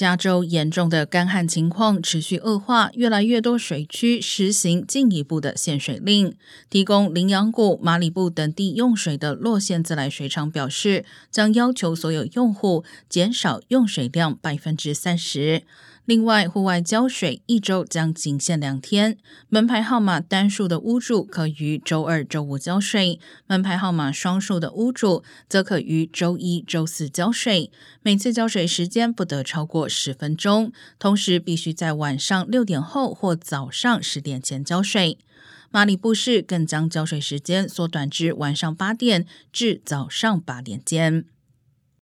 加州严重的干旱情况持续恶化，越来越多水区实行进一步的限水令。提供羚羊谷、马里布等地用水的洛县自来水厂表示，将要求所有用户减少用水量百分之三十。另外，户外浇水一周将仅限两天。门牌号码单数的屋主可于周二、周五浇水；门牌号码双数的屋主则可于周一周四浇水。每次浇水时间不得超过十分钟，同时必须在晚上六点后或早上十点前交税。马里布市更将交税时间缩短至晚上八点至早上八点间。